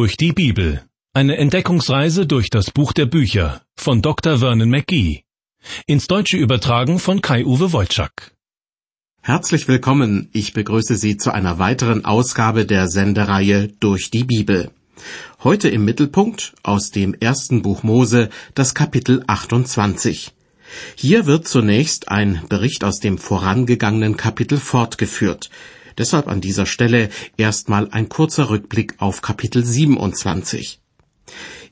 durch die Bibel. Eine Entdeckungsreise durch das Buch der Bücher von Dr. Vernon McGee. Ins Deutsche übertragen von Kai-Uwe Wolczak. Herzlich willkommen. Ich begrüße Sie zu einer weiteren Ausgabe der Sendereihe Durch die Bibel. Heute im Mittelpunkt aus dem ersten Buch Mose das Kapitel 28. Hier wird zunächst ein Bericht aus dem vorangegangenen Kapitel fortgeführt. Deshalb an dieser Stelle erstmal ein kurzer Rückblick auf Kapitel 27.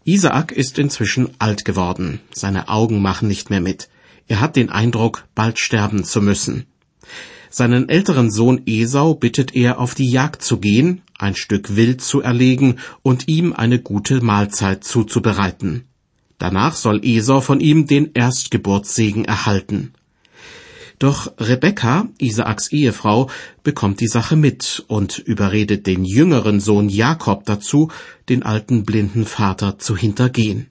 Isaak ist inzwischen alt geworden. Seine Augen machen nicht mehr mit. Er hat den Eindruck, bald sterben zu müssen. Seinen älteren Sohn Esau bittet er, auf die Jagd zu gehen, ein Stück Wild zu erlegen und ihm eine gute Mahlzeit zuzubereiten. Danach soll Esau von ihm den Erstgeburtssegen erhalten. Doch Rebekka, Isaaks Ehefrau, bekommt die Sache mit und überredet den jüngeren Sohn Jakob dazu, den alten blinden Vater zu hintergehen.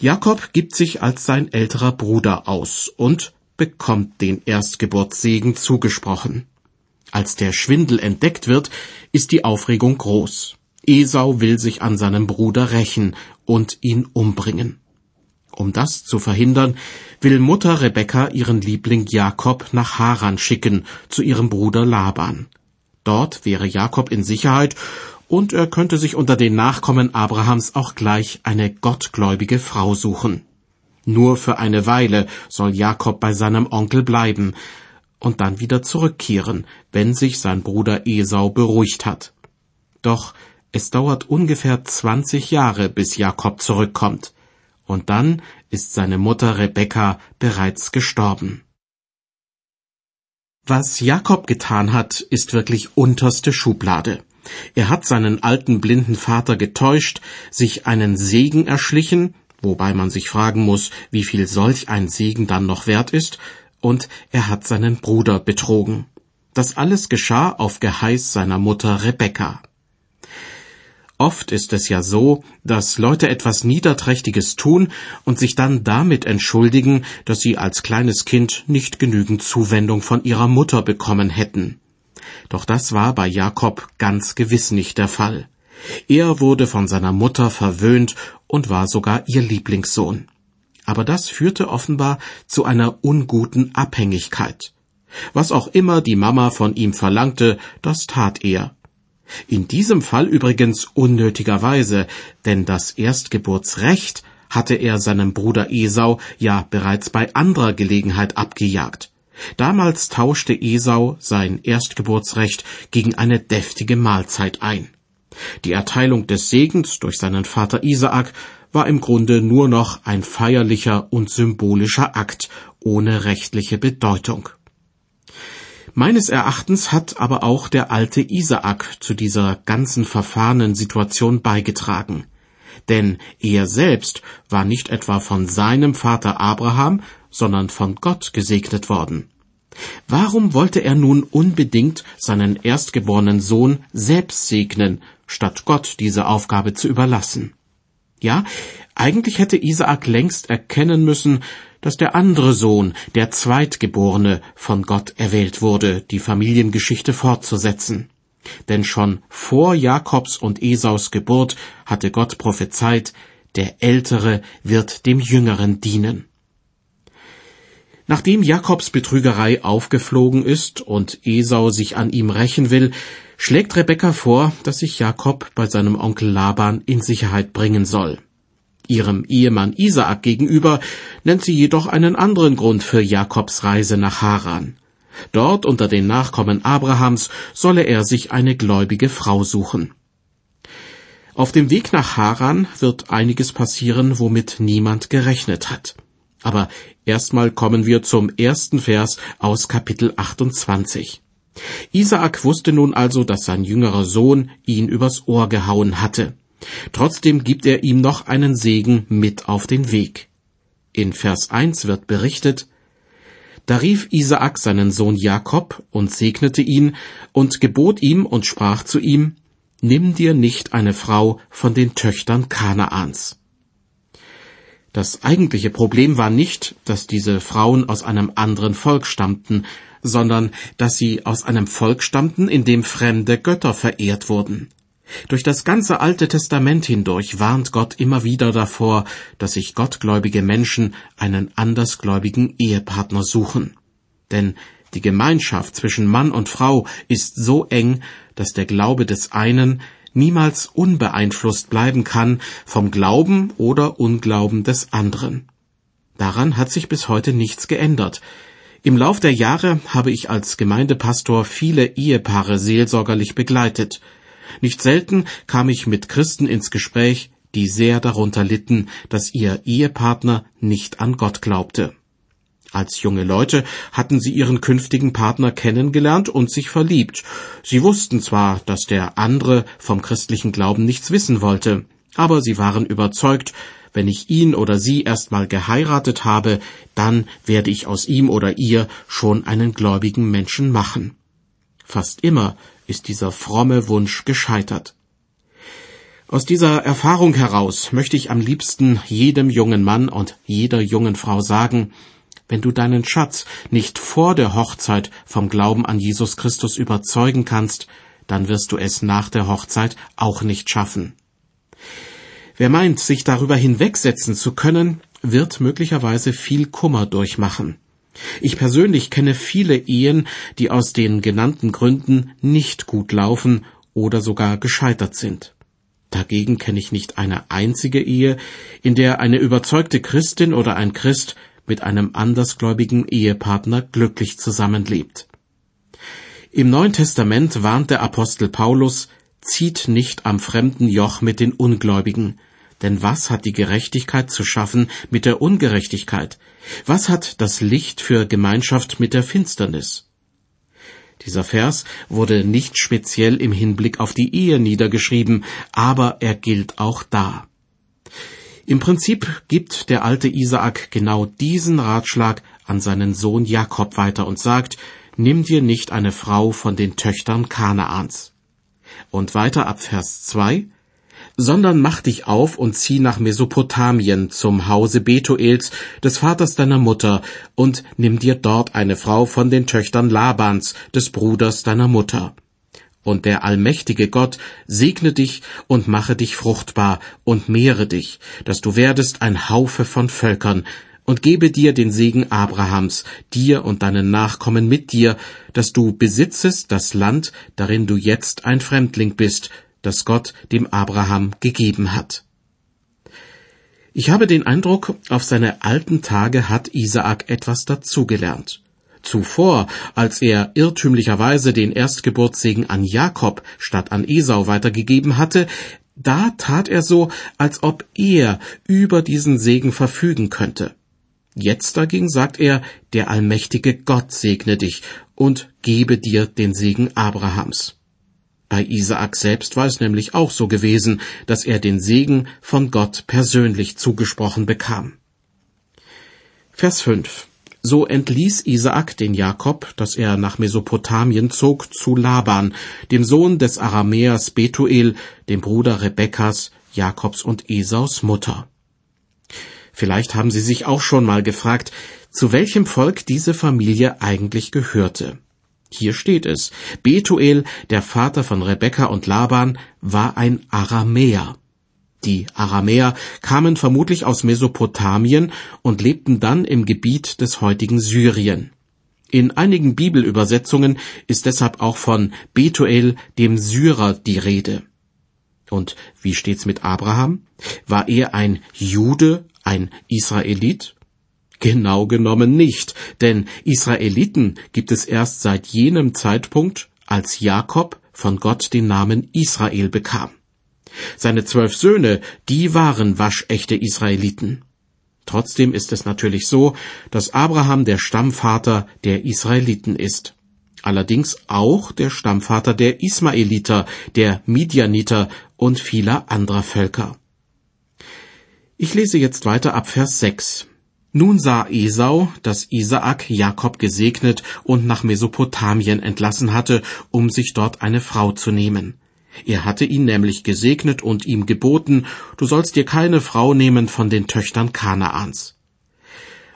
Jakob gibt sich als sein älterer Bruder aus und bekommt den Erstgeburtssegen zugesprochen. Als der Schwindel entdeckt wird, ist die Aufregung groß. Esau will sich an seinem Bruder rächen und ihn umbringen. Um das zu verhindern, will Mutter Rebekka ihren Liebling Jakob nach Haran schicken, zu ihrem Bruder Laban. Dort wäre Jakob in Sicherheit und er könnte sich unter den Nachkommen Abrahams auch gleich eine gottgläubige Frau suchen. Nur für eine Weile soll Jakob bei seinem Onkel bleiben und dann wieder zurückkehren, wenn sich sein Bruder Esau beruhigt hat. Doch es dauert ungefähr zwanzig Jahre, bis Jakob zurückkommt und dann ist seine Mutter Rebekka bereits gestorben. Was Jakob getan hat, ist wirklich unterste Schublade. Er hat seinen alten blinden Vater getäuscht, sich einen Segen erschlichen, wobei man sich fragen muss, wie viel solch ein Segen dann noch wert ist, und er hat seinen Bruder betrogen. Das alles geschah auf Geheiß seiner Mutter Rebekka. Oft ist es ja so, dass Leute etwas Niederträchtiges tun und sich dann damit entschuldigen, dass sie als kleines Kind nicht genügend Zuwendung von ihrer Mutter bekommen hätten. Doch das war bei Jakob ganz gewiss nicht der Fall. Er wurde von seiner Mutter verwöhnt und war sogar ihr Lieblingssohn. Aber das führte offenbar zu einer unguten Abhängigkeit. Was auch immer die Mama von ihm verlangte, das tat er. In diesem Fall übrigens unnötigerweise, denn das Erstgeburtsrecht hatte er seinem Bruder Esau ja bereits bei anderer Gelegenheit abgejagt. Damals tauschte Esau sein Erstgeburtsrecht gegen eine deftige Mahlzeit ein. Die Erteilung des Segens durch seinen Vater Isaak war im Grunde nur noch ein feierlicher und symbolischer Akt ohne rechtliche Bedeutung. Meines Erachtens hat aber auch der alte Isaak zu dieser ganzen verfahrenen Situation beigetragen. Denn er selbst war nicht etwa von seinem Vater Abraham, sondern von Gott gesegnet worden. Warum wollte er nun unbedingt seinen erstgeborenen Sohn selbst segnen, statt Gott diese Aufgabe zu überlassen? Ja, eigentlich hätte Isaak längst erkennen müssen, dass der andere Sohn, der Zweitgeborene, von Gott erwählt wurde, die Familiengeschichte fortzusetzen. Denn schon vor Jakobs und Esaus Geburt hatte Gott prophezeit, der Ältere wird dem Jüngeren dienen. Nachdem Jakobs Betrügerei aufgeflogen ist und Esau sich an ihm rächen will, schlägt Rebekka vor, dass sich Jakob bei seinem Onkel Laban in Sicherheit bringen soll. Ihrem Ehemann Isaak gegenüber nennt sie jedoch einen anderen Grund für Jakobs Reise nach Haran. Dort unter den Nachkommen Abrahams solle er sich eine gläubige Frau suchen. Auf dem Weg nach Haran wird einiges passieren, womit niemand gerechnet hat. Aber erstmal kommen wir zum ersten Vers aus Kapitel 28. Isaak wusste nun also, dass sein jüngerer Sohn ihn übers Ohr gehauen hatte. Trotzdem gibt er ihm noch einen Segen mit auf den Weg. In Vers 1 wird berichtet, da rief Isaak seinen Sohn Jakob und segnete ihn und gebot ihm und sprach zu ihm, Nimm dir nicht eine Frau von den Töchtern Kanaans. Das eigentliche Problem war nicht, dass diese Frauen aus einem anderen Volk stammten, sondern dass sie aus einem Volk stammten, in dem fremde Götter verehrt wurden. Durch das ganze Alte Testament hindurch warnt Gott immer wieder davor, dass sich gottgläubige Menschen einen andersgläubigen Ehepartner suchen. Denn die Gemeinschaft zwischen Mann und Frau ist so eng, dass der Glaube des einen niemals unbeeinflusst bleiben kann vom Glauben oder Unglauben des anderen. Daran hat sich bis heute nichts geändert. Im Lauf der Jahre habe ich als Gemeindepastor viele Ehepaare seelsorgerlich begleitet. Nicht selten kam ich mit Christen ins Gespräch, die sehr darunter litten, dass ihr Ehepartner nicht an Gott glaubte. Als junge Leute hatten sie ihren künftigen Partner kennengelernt und sich verliebt. Sie wussten zwar, dass der andere vom christlichen Glauben nichts wissen wollte, aber sie waren überzeugt, wenn ich ihn oder sie erstmal geheiratet habe, dann werde ich aus ihm oder ihr schon einen gläubigen Menschen machen. Fast immer ist dieser fromme Wunsch gescheitert. Aus dieser Erfahrung heraus möchte ich am liebsten jedem jungen Mann und jeder jungen Frau sagen, wenn du deinen Schatz nicht vor der Hochzeit vom Glauben an Jesus Christus überzeugen kannst, dann wirst du es nach der Hochzeit auch nicht schaffen. Wer meint, sich darüber hinwegsetzen zu können, wird möglicherweise viel Kummer durchmachen. Ich persönlich kenne viele Ehen, die aus den genannten Gründen nicht gut laufen oder sogar gescheitert sind. Dagegen kenne ich nicht eine einzige Ehe, in der eine überzeugte Christin oder ein Christ mit einem andersgläubigen Ehepartner glücklich zusammenlebt. Im Neuen Testament warnt der Apostel Paulus, zieht nicht am fremden Joch mit den Ungläubigen, denn was hat die Gerechtigkeit zu schaffen mit der Ungerechtigkeit? Was hat das Licht für Gemeinschaft mit der Finsternis? Dieser Vers wurde nicht speziell im Hinblick auf die Ehe niedergeschrieben, aber er gilt auch da. Im Prinzip gibt der alte Isaak genau diesen Ratschlag an seinen Sohn Jakob weiter und sagt, nimm dir nicht eine Frau von den Töchtern Kanaans. Und weiter ab Vers 2, sondern mach dich auf und zieh nach Mesopotamien zum Hause Betuels, des Vaters deiner Mutter, und nimm dir dort eine Frau von den Töchtern Labans, des Bruders deiner Mutter. Und der allmächtige Gott segne dich und mache dich fruchtbar und mehre dich, dass du werdest ein Haufe von Völkern, und gebe dir den Segen Abrahams, dir und deinen Nachkommen mit dir, dass du besitzest das Land, darin du jetzt ein Fremdling bist, das Gott dem Abraham gegeben hat. Ich habe den Eindruck, auf seine alten Tage hat Isaak etwas dazugelernt. Zuvor, als er irrtümlicherweise den Erstgeburtssegen an Jakob statt an Esau weitergegeben hatte, da tat er so, als ob er über diesen Segen verfügen könnte. Jetzt dagegen sagt er, der allmächtige Gott segne dich und gebe dir den Segen Abrahams. Bei Isaak selbst war es nämlich auch so gewesen, dass er den Segen von Gott persönlich zugesprochen bekam. Vers 5 so entließ Isaak den Jakob, dass er nach Mesopotamien zog, zu Laban, dem Sohn des Aramäers Betuel, dem Bruder Rebekkas, Jakobs und Esaus Mutter. Vielleicht haben Sie sich auch schon mal gefragt, zu welchem Volk diese Familie eigentlich gehörte. Hier steht es, Betuel, der Vater von Rebekka und Laban, war ein Aramäer. Die Aramäer kamen vermutlich aus Mesopotamien und lebten dann im Gebiet des heutigen Syrien. In einigen Bibelübersetzungen ist deshalb auch von Betuel, dem Syrer, die Rede. Und wie steht's mit Abraham? War er ein Jude, ein Israelit? Genau genommen nicht, denn Israeliten gibt es erst seit jenem Zeitpunkt, als Jakob von Gott den Namen Israel bekam. Seine zwölf Söhne, die waren waschechte Israeliten. Trotzdem ist es natürlich so, dass Abraham der Stammvater der Israeliten ist. Allerdings auch der Stammvater der Ismaeliter, der Midianiter und vieler anderer Völker. Ich lese jetzt weiter ab Vers 6. Nun sah Esau, dass Isaak Jakob gesegnet und nach Mesopotamien entlassen hatte, um sich dort eine Frau zu nehmen. Er hatte ihn nämlich gesegnet und ihm geboten, du sollst dir keine Frau nehmen von den Töchtern Kanaans.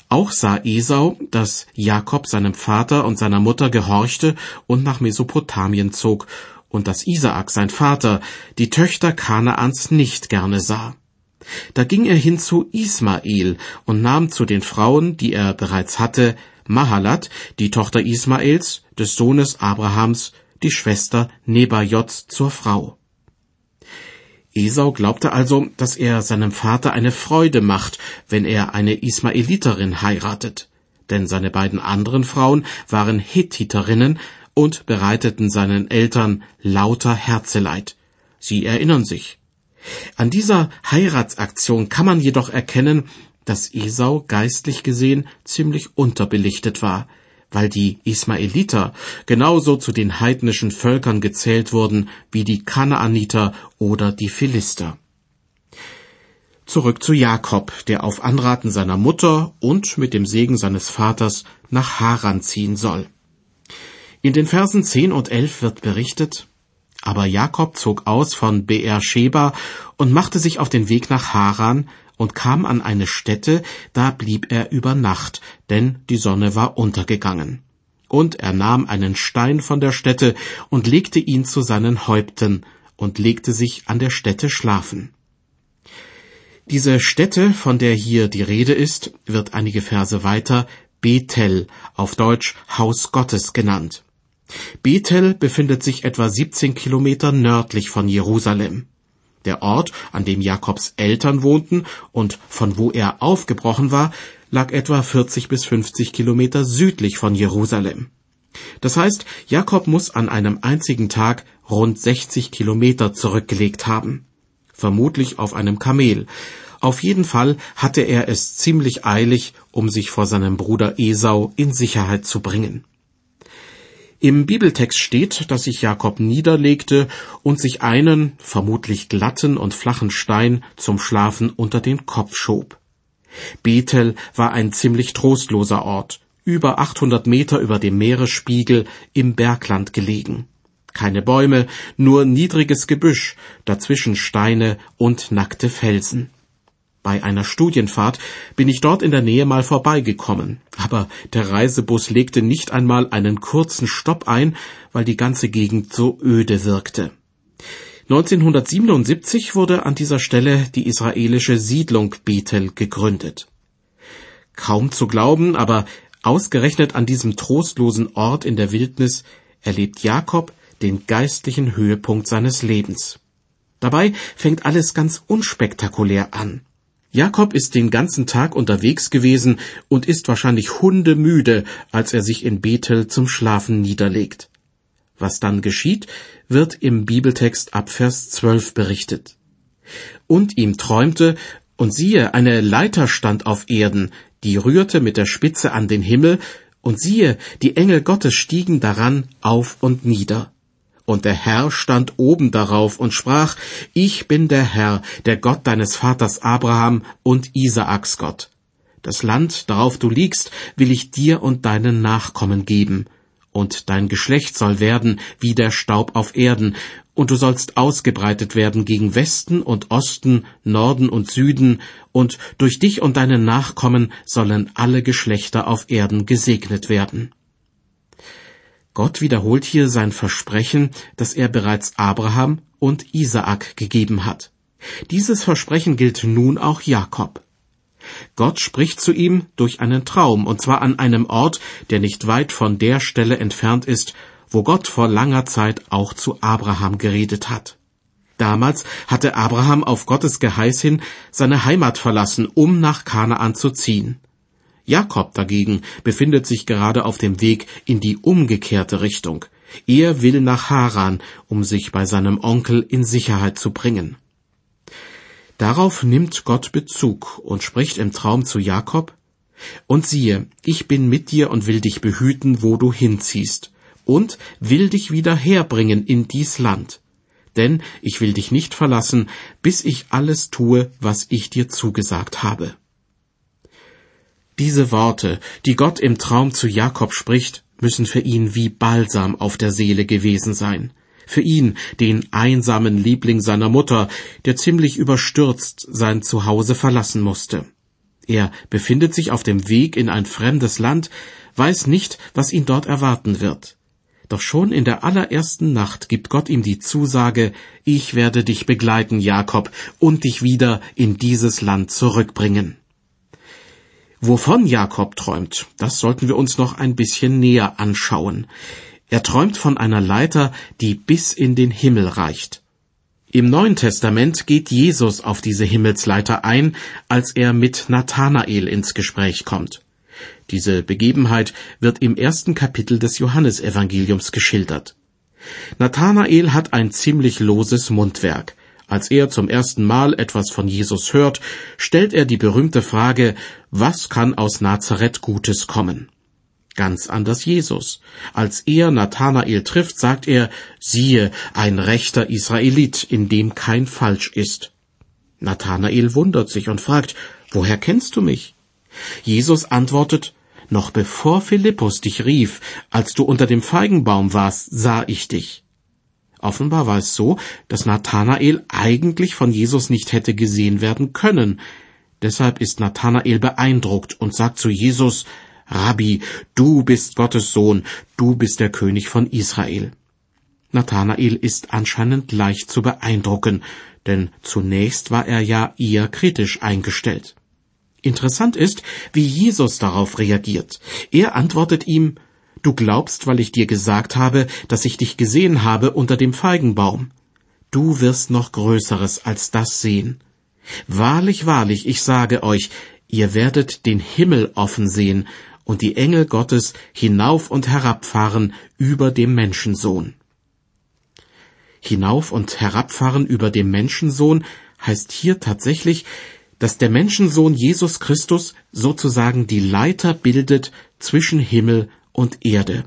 Auch sah Esau, dass Jakob seinem Vater und seiner Mutter gehorchte und nach Mesopotamien zog, und dass Isaak, sein Vater, die Töchter Kanaans nicht gerne sah. Da ging er hin zu Ismael und nahm zu den Frauen, die er bereits hatte, Mahalat, die Tochter Ismaels, des Sohnes Abrahams, die Schwester Nebajots zur Frau. Esau glaubte also, dass er seinem Vater eine Freude macht, wenn er eine Ismaeliterin heiratet, denn seine beiden anderen Frauen waren Hethiterinnen und bereiteten seinen Eltern lauter Herzeleid. Sie erinnern sich. An dieser Heiratsaktion kann man jedoch erkennen, dass Esau geistlich gesehen ziemlich unterbelichtet war, weil die Ismaeliter genauso zu den heidnischen Völkern gezählt wurden wie die Kanaaniter oder die Philister. Zurück zu Jakob, der auf Anraten seiner Mutter und mit dem Segen seines Vaters nach Haran ziehen soll. In den Versen 10 und 11 wird berichtet, aber Jakob zog aus von Beersheba und machte sich auf den Weg nach Haran und kam an eine Stätte, da blieb er über Nacht, denn die Sonne war untergegangen. Und er nahm einen Stein von der Stätte und legte ihn zu seinen Häupten und legte sich an der Stätte schlafen. Diese Stätte, von der hier die Rede ist, wird einige Verse weiter Bethel, auf Deutsch Haus Gottes genannt. Bethel befindet sich etwa 17 Kilometer nördlich von Jerusalem. Der Ort, an dem Jakobs Eltern wohnten und von wo er aufgebrochen war, lag etwa 40 bis 50 Kilometer südlich von Jerusalem. Das heißt, Jakob muss an einem einzigen Tag rund 60 Kilometer zurückgelegt haben. Vermutlich auf einem Kamel. Auf jeden Fall hatte er es ziemlich eilig, um sich vor seinem Bruder Esau in Sicherheit zu bringen. Im Bibeltext steht, dass sich Jakob niederlegte und sich einen, vermutlich glatten und flachen Stein zum Schlafen unter den Kopf schob. Bethel war ein ziemlich trostloser Ort, über 800 Meter über dem Meeresspiegel im Bergland gelegen. Keine Bäume, nur niedriges Gebüsch, dazwischen Steine und nackte Felsen. Bei einer Studienfahrt bin ich dort in der Nähe mal vorbeigekommen, aber der Reisebus legte nicht einmal einen kurzen Stopp ein, weil die ganze Gegend so öde wirkte. 1977 wurde an dieser Stelle die israelische Siedlung Bethel gegründet. Kaum zu glauben, aber ausgerechnet an diesem trostlosen Ort in der Wildnis erlebt Jakob den geistlichen Höhepunkt seines Lebens. Dabei fängt alles ganz unspektakulär an. Jakob ist den ganzen Tag unterwegs gewesen und ist wahrscheinlich hundemüde, als er sich in Bethel zum Schlafen niederlegt. Was dann geschieht, wird im Bibeltext ab Vers 12 berichtet. Und ihm träumte, und siehe, eine Leiter stand auf Erden, die rührte mit der Spitze an den Himmel, und siehe, die Engel Gottes stiegen daran auf und nieder. Und der Herr stand oben darauf und sprach, Ich bin der Herr, der Gott deines Vaters Abraham und Isaaks Gott. Das Land, darauf du liegst, will ich dir und deinen Nachkommen geben, und dein Geschlecht soll werden wie der Staub auf Erden, und du sollst ausgebreitet werden gegen Westen und Osten, Norden und Süden, und durch dich und deine Nachkommen sollen alle Geschlechter auf Erden gesegnet werden. Gott wiederholt hier sein Versprechen, das er bereits Abraham und Isaak gegeben hat. Dieses Versprechen gilt nun auch Jakob. Gott spricht zu ihm durch einen Traum, und zwar an einem Ort, der nicht weit von der Stelle entfernt ist, wo Gott vor langer Zeit auch zu Abraham geredet hat. Damals hatte Abraham auf Gottes Geheiß hin seine Heimat verlassen, um nach Kanaan zu ziehen. Jakob dagegen befindet sich gerade auf dem Weg in die umgekehrte Richtung. Er will nach Haran, um sich bei seinem Onkel in Sicherheit zu bringen. Darauf nimmt Gott Bezug und spricht im Traum zu Jakob, Und siehe, ich bin mit dir und will dich behüten, wo du hinziehst, und will dich wieder herbringen in dies Land. Denn ich will dich nicht verlassen, bis ich alles tue, was ich dir zugesagt habe. Diese Worte, die Gott im Traum zu Jakob spricht, müssen für ihn wie Balsam auf der Seele gewesen sein. Für ihn, den einsamen Liebling seiner Mutter, der ziemlich überstürzt sein Zuhause verlassen musste. Er befindet sich auf dem Weg in ein fremdes Land, weiß nicht, was ihn dort erwarten wird. Doch schon in der allerersten Nacht gibt Gott ihm die Zusage, ich werde dich begleiten, Jakob, und dich wieder in dieses Land zurückbringen. Wovon Jakob träumt, das sollten wir uns noch ein bisschen näher anschauen. Er träumt von einer Leiter, die bis in den Himmel reicht. Im Neuen Testament geht Jesus auf diese Himmelsleiter ein, als er mit Nathanael ins Gespräch kommt. Diese Begebenheit wird im ersten Kapitel des Johannesevangeliums geschildert. Nathanael hat ein ziemlich loses Mundwerk. Als er zum ersten Mal etwas von Jesus hört, stellt er die berühmte Frage, was kann aus Nazareth Gutes kommen? Ganz anders Jesus. Als er Nathanael trifft, sagt er, siehe, ein rechter Israelit, in dem kein Falsch ist. Nathanael wundert sich und fragt, woher kennst du mich? Jesus antwortet, noch bevor Philippus dich rief, als du unter dem Feigenbaum warst, sah ich dich. Offenbar war es so, dass Nathanael eigentlich von Jesus nicht hätte gesehen werden können. Deshalb ist Nathanael beeindruckt und sagt zu Jesus, Rabbi, du bist Gottes Sohn, du bist der König von Israel. Nathanael ist anscheinend leicht zu beeindrucken, denn zunächst war er ja eher kritisch eingestellt. Interessant ist, wie Jesus darauf reagiert. Er antwortet ihm, Du glaubst, weil ich dir gesagt habe, dass ich dich gesehen habe unter dem Feigenbaum. Du wirst noch Größeres als das sehen. Wahrlich, wahrlich, ich sage euch, ihr werdet den Himmel offen sehen und die Engel Gottes hinauf und herabfahren über dem Menschensohn. Hinauf und herabfahren über dem Menschensohn heißt hier tatsächlich, dass der Menschensohn Jesus Christus sozusagen die Leiter bildet zwischen Himmel und Erde.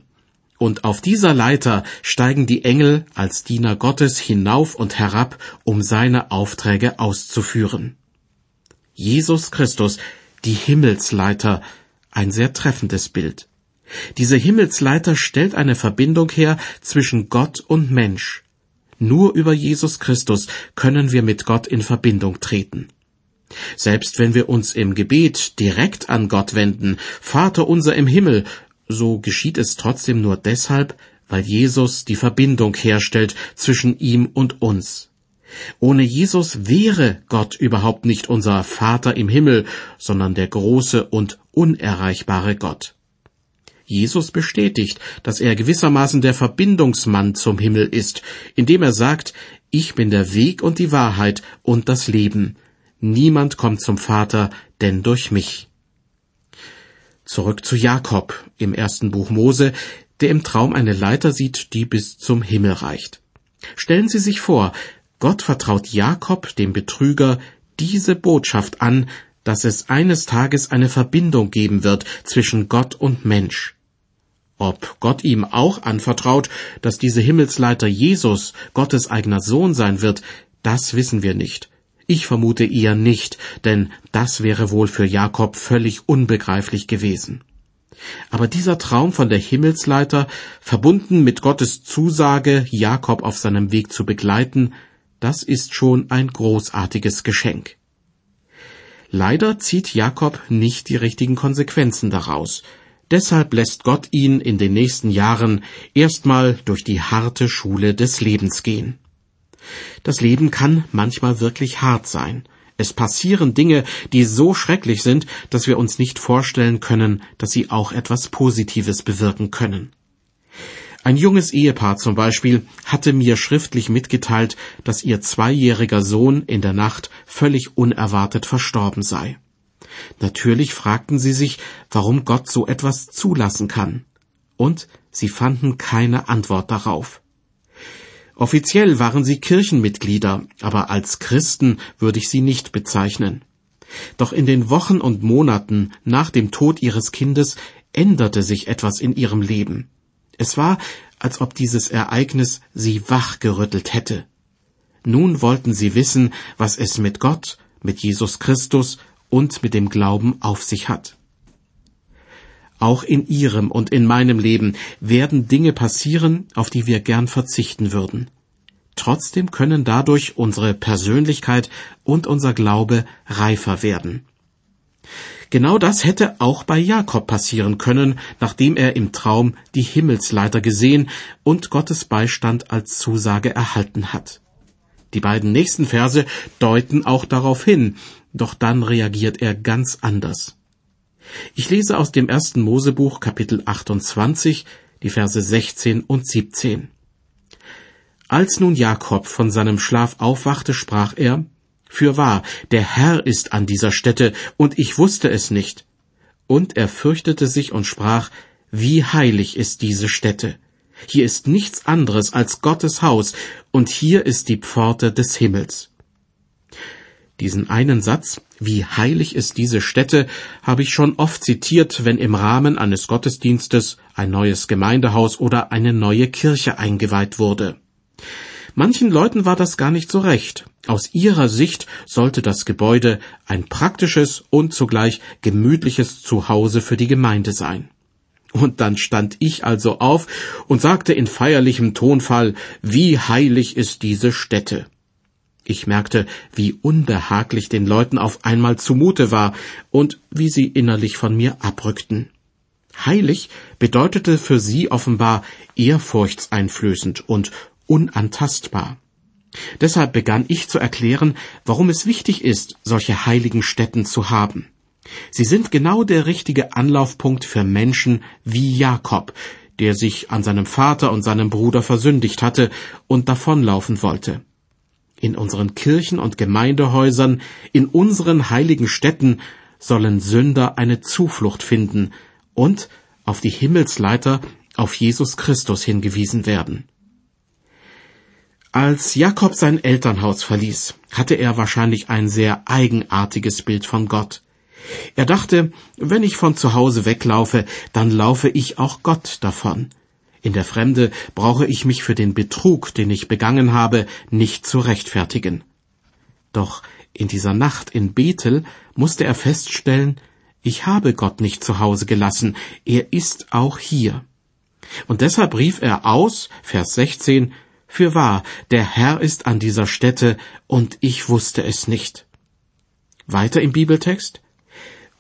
Und auf dieser Leiter steigen die Engel als Diener Gottes hinauf und herab, um seine Aufträge auszuführen. Jesus Christus, die Himmelsleiter, ein sehr treffendes Bild. Diese Himmelsleiter stellt eine Verbindung her zwischen Gott und Mensch. Nur über Jesus Christus können wir mit Gott in Verbindung treten. Selbst wenn wir uns im Gebet direkt an Gott wenden, Vater unser im Himmel, so geschieht es trotzdem nur deshalb, weil Jesus die Verbindung herstellt zwischen ihm und uns. Ohne Jesus wäre Gott überhaupt nicht unser Vater im Himmel, sondern der große und unerreichbare Gott. Jesus bestätigt, dass er gewissermaßen der Verbindungsmann zum Himmel ist, indem er sagt, ich bin der Weg und die Wahrheit und das Leben. Niemand kommt zum Vater, denn durch mich. Zurück zu Jakob im ersten Buch Mose, der im Traum eine Leiter sieht, die bis zum Himmel reicht. Stellen Sie sich vor, Gott vertraut Jakob, dem Betrüger, diese Botschaft an, dass es eines Tages eine Verbindung geben wird zwischen Gott und Mensch. Ob Gott ihm auch anvertraut, dass diese Himmelsleiter Jesus Gottes eigener Sohn sein wird, das wissen wir nicht. Ich vermute eher nicht, denn das wäre wohl für Jakob völlig unbegreiflich gewesen. Aber dieser Traum von der Himmelsleiter, verbunden mit Gottes Zusage, Jakob auf seinem Weg zu begleiten, das ist schon ein großartiges Geschenk. Leider zieht Jakob nicht die richtigen Konsequenzen daraus. Deshalb lässt Gott ihn in den nächsten Jahren erstmal durch die harte Schule des Lebens gehen. Das Leben kann manchmal wirklich hart sein. Es passieren Dinge, die so schrecklich sind, dass wir uns nicht vorstellen können, dass sie auch etwas Positives bewirken können. Ein junges Ehepaar zum Beispiel hatte mir schriftlich mitgeteilt, dass ihr zweijähriger Sohn in der Nacht völlig unerwartet verstorben sei. Natürlich fragten sie sich, warum Gott so etwas zulassen kann. Und sie fanden keine Antwort darauf. Offiziell waren sie Kirchenmitglieder, aber als Christen würde ich sie nicht bezeichnen. Doch in den Wochen und Monaten nach dem Tod ihres Kindes änderte sich etwas in ihrem Leben. Es war, als ob dieses Ereignis sie wachgerüttelt hätte. Nun wollten sie wissen, was es mit Gott, mit Jesus Christus und mit dem Glauben auf sich hat. Auch in Ihrem und in meinem Leben werden Dinge passieren, auf die wir gern verzichten würden. Trotzdem können dadurch unsere Persönlichkeit und unser Glaube reifer werden. Genau das hätte auch bei Jakob passieren können, nachdem er im Traum die Himmelsleiter gesehen und Gottes Beistand als Zusage erhalten hat. Die beiden nächsten Verse deuten auch darauf hin, doch dann reagiert er ganz anders. Ich lese aus dem ersten Mosebuch Kapitel 28, die Verse 16 und 17. Als nun Jakob von seinem Schlaf aufwachte, sprach er, Fürwahr, der Herr ist an dieser Stätte, und ich wusste es nicht. Und er fürchtete sich und sprach, Wie heilig ist diese Stätte. Hier ist nichts anderes als Gottes Haus, und hier ist die Pforte des Himmels. Diesen einen Satz, wie heilig ist diese Stätte, habe ich schon oft zitiert, wenn im Rahmen eines Gottesdienstes ein neues Gemeindehaus oder eine neue Kirche eingeweiht wurde. Manchen Leuten war das gar nicht so recht. Aus ihrer Sicht sollte das Gebäude ein praktisches und zugleich gemütliches Zuhause für die Gemeinde sein. Und dann stand ich also auf und sagte in feierlichem Tonfall, wie heilig ist diese Stätte. Ich merkte, wie unbehaglich den Leuten auf einmal zumute war und wie sie innerlich von mir abrückten. Heilig bedeutete für sie offenbar ehrfurchtseinflößend und unantastbar. Deshalb begann ich zu erklären, warum es wichtig ist, solche heiligen Stätten zu haben. Sie sind genau der richtige Anlaufpunkt für Menschen wie Jakob, der sich an seinem Vater und seinem Bruder versündigt hatte und davonlaufen wollte. In unseren Kirchen und Gemeindehäusern, in unseren heiligen Städten sollen Sünder eine Zuflucht finden und auf die Himmelsleiter, auf Jesus Christus hingewiesen werden. Als Jakob sein Elternhaus verließ, hatte er wahrscheinlich ein sehr eigenartiges Bild von Gott. Er dachte, wenn ich von zu Hause weglaufe, dann laufe ich auch Gott davon. In der Fremde brauche ich mich für den Betrug, den ich begangen habe, nicht zu rechtfertigen. Doch in dieser Nacht in Bethel musste er feststellen, ich habe Gott nicht zu Hause gelassen, er ist auch hier. Und deshalb rief er aus, Vers 16, Fürwahr, der Herr ist an dieser Stätte, und ich wusste es nicht. Weiter im Bibeltext.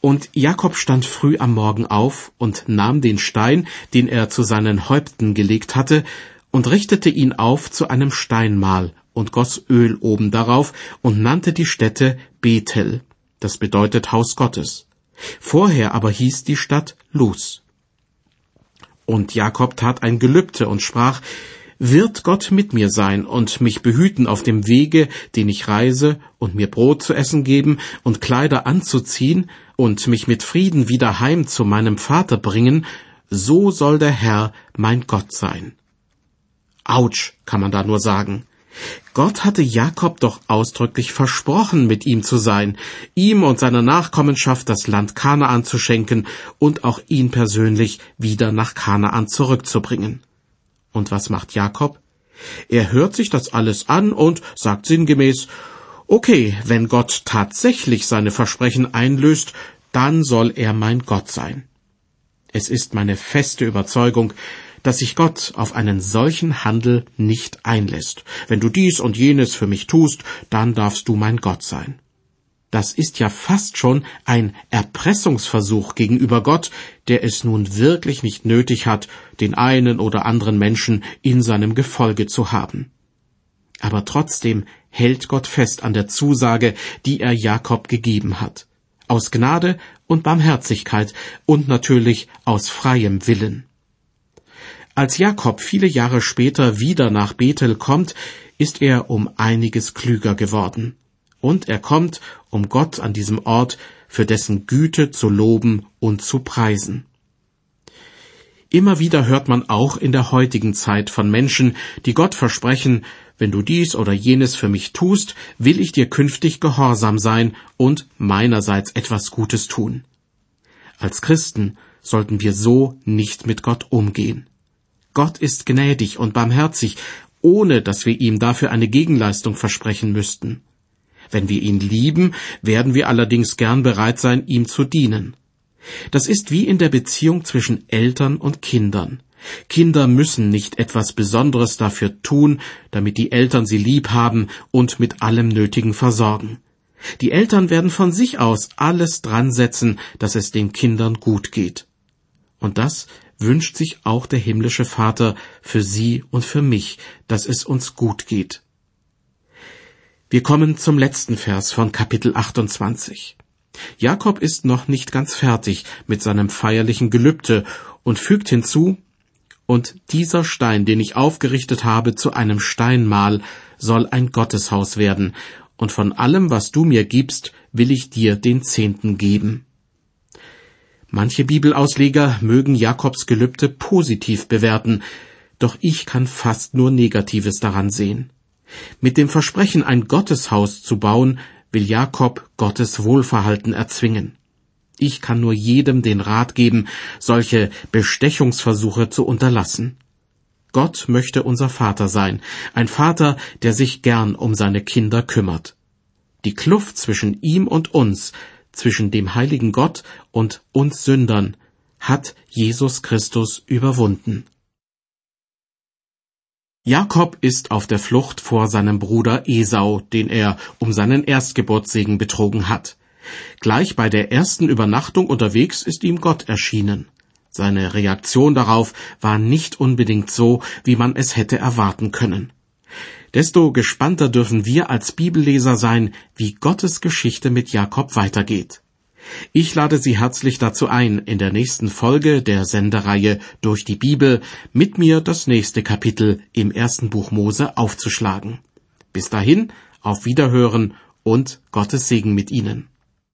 Und Jakob stand früh am Morgen auf und nahm den Stein, den er zu seinen Häupten gelegt hatte, und richtete ihn auf zu einem Steinmal und goss Öl oben darauf und nannte die Stätte Bethel, das bedeutet Haus Gottes. Vorher aber hieß die Stadt Luz. Und Jakob tat ein Gelübde und sprach, wird Gott mit mir sein und mich behüten auf dem Wege, den ich reise, und mir Brot zu essen geben und Kleider anzuziehen und mich mit Frieden wieder heim zu meinem Vater bringen, so soll der Herr mein Gott sein. Autsch, kann man da nur sagen. Gott hatte Jakob doch ausdrücklich versprochen, mit ihm zu sein, ihm und seiner Nachkommenschaft das Land Kanaan zu schenken und auch ihn persönlich wieder nach Kanaan zurückzubringen. Und was macht Jakob? Er hört sich das alles an und sagt sinngemäß, okay, wenn Gott tatsächlich seine Versprechen einlöst, dann soll er mein Gott sein. Es ist meine feste Überzeugung, dass sich Gott auf einen solchen Handel nicht einlässt. Wenn du dies und jenes für mich tust, dann darfst du mein Gott sein. Das ist ja fast schon ein Erpressungsversuch gegenüber Gott, der es nun wirklich nicht nötig hat, den einen oder anderen Menschen in seinem Gefolge zu haben. Aber trotzdem hält Gott fest an der Zusage, die er Jakob gegeben hat. Aus Gnade und Barmherzigkeit und natürlich aus freiem Willen. Als Jakob viele Jahre später wieder nach Bethel kommt, ist er um einiges klüger geworden und er kommt, um Gott an diesem Ort für dessen Güte zu loben und zu preisen. Immer wieder hört man auch in der heutigen Zeit von Menschen, die Gott versprechen, wenn du dies oder jenes für mich tust, will ich dir künftig gehorsam sein und meinerseits etwas Gutes tun. Als Christen sollten wir so nicht mit Gott umgehen. Gott ist gnädig und barmherzig, ohne dass wir ihm dafür eine Gegenleistung versprechen müssten. Wenn wir ihn lieben, werden wir allerdings gern bereit sein, ihm zu dienen. Das ist wie in der Beziehung zwischen Eltern und Kindern. Kinder müssen nicht etwas Besonderes dafür tun, damit die Eltern sie lieb haben und mit allem Nötigen versorgen. Die Eltern werden von sich aus alles dran setzen, dass es den Kindern gut geht. Und das wünscht sich auch der himmlische Vater für Sie und für mich, dass es uns gut geht. Wir kommen zum letzten Vers von Kapitel 28. Jakob ist noch nicht ganz fertig mit seinem feierlichen Gelübde und fügt hinzu, und dieser Stein, den ich aufgerichtet habe zu einem Steinmal, soll ein Gotteshaus werden, und von allem, was du mir gibst, will ich dir den Zehnten geben. Manche Bibelausleger mögen Jakobs Gelübde positiv bewerten, doch ich kann fast nur Negatives daran sehen. Mit dem Versprechen, ein Gotteshaus zu bauen, will Jakob Gottes Wohlverhalten erzwingen. Ich kann nur jedem den Rat geben, solche Bestechungsversuche zu unterlassen. Gott möchte unser Vater sein, ein Vater, der sich gern um seine Kinder kümmert. Die Kluft zwischen ihm und uns zwischen dem heiligen Gott und uns Sündern hat Jesus Christus überwunden. Jakob ist auf der Flucht vor seinem Bruder Esau, den er um seinen Erstgeburtssegen betrogen hat. Gleich bei der ersten Übernachtung unterwegs ist ihm Gott erschienen. Seine Reaktion darauf war nicht unbedingt so, wie man es hätte erwarten können. Desto gespannter dürfen wir als Bibelleser sein, wie Gottes Geschichte mit Jakob weitergeht. Ich lade Sie herzlich dazu ein, in der nächsten Folge der Sendereihe durch die Bibel mit mir das nächste Kapitel im ersten Buch Mose aufzuschlagen. Bis dahin, auf Wiederhören und Gottes Segen mit Ihnen.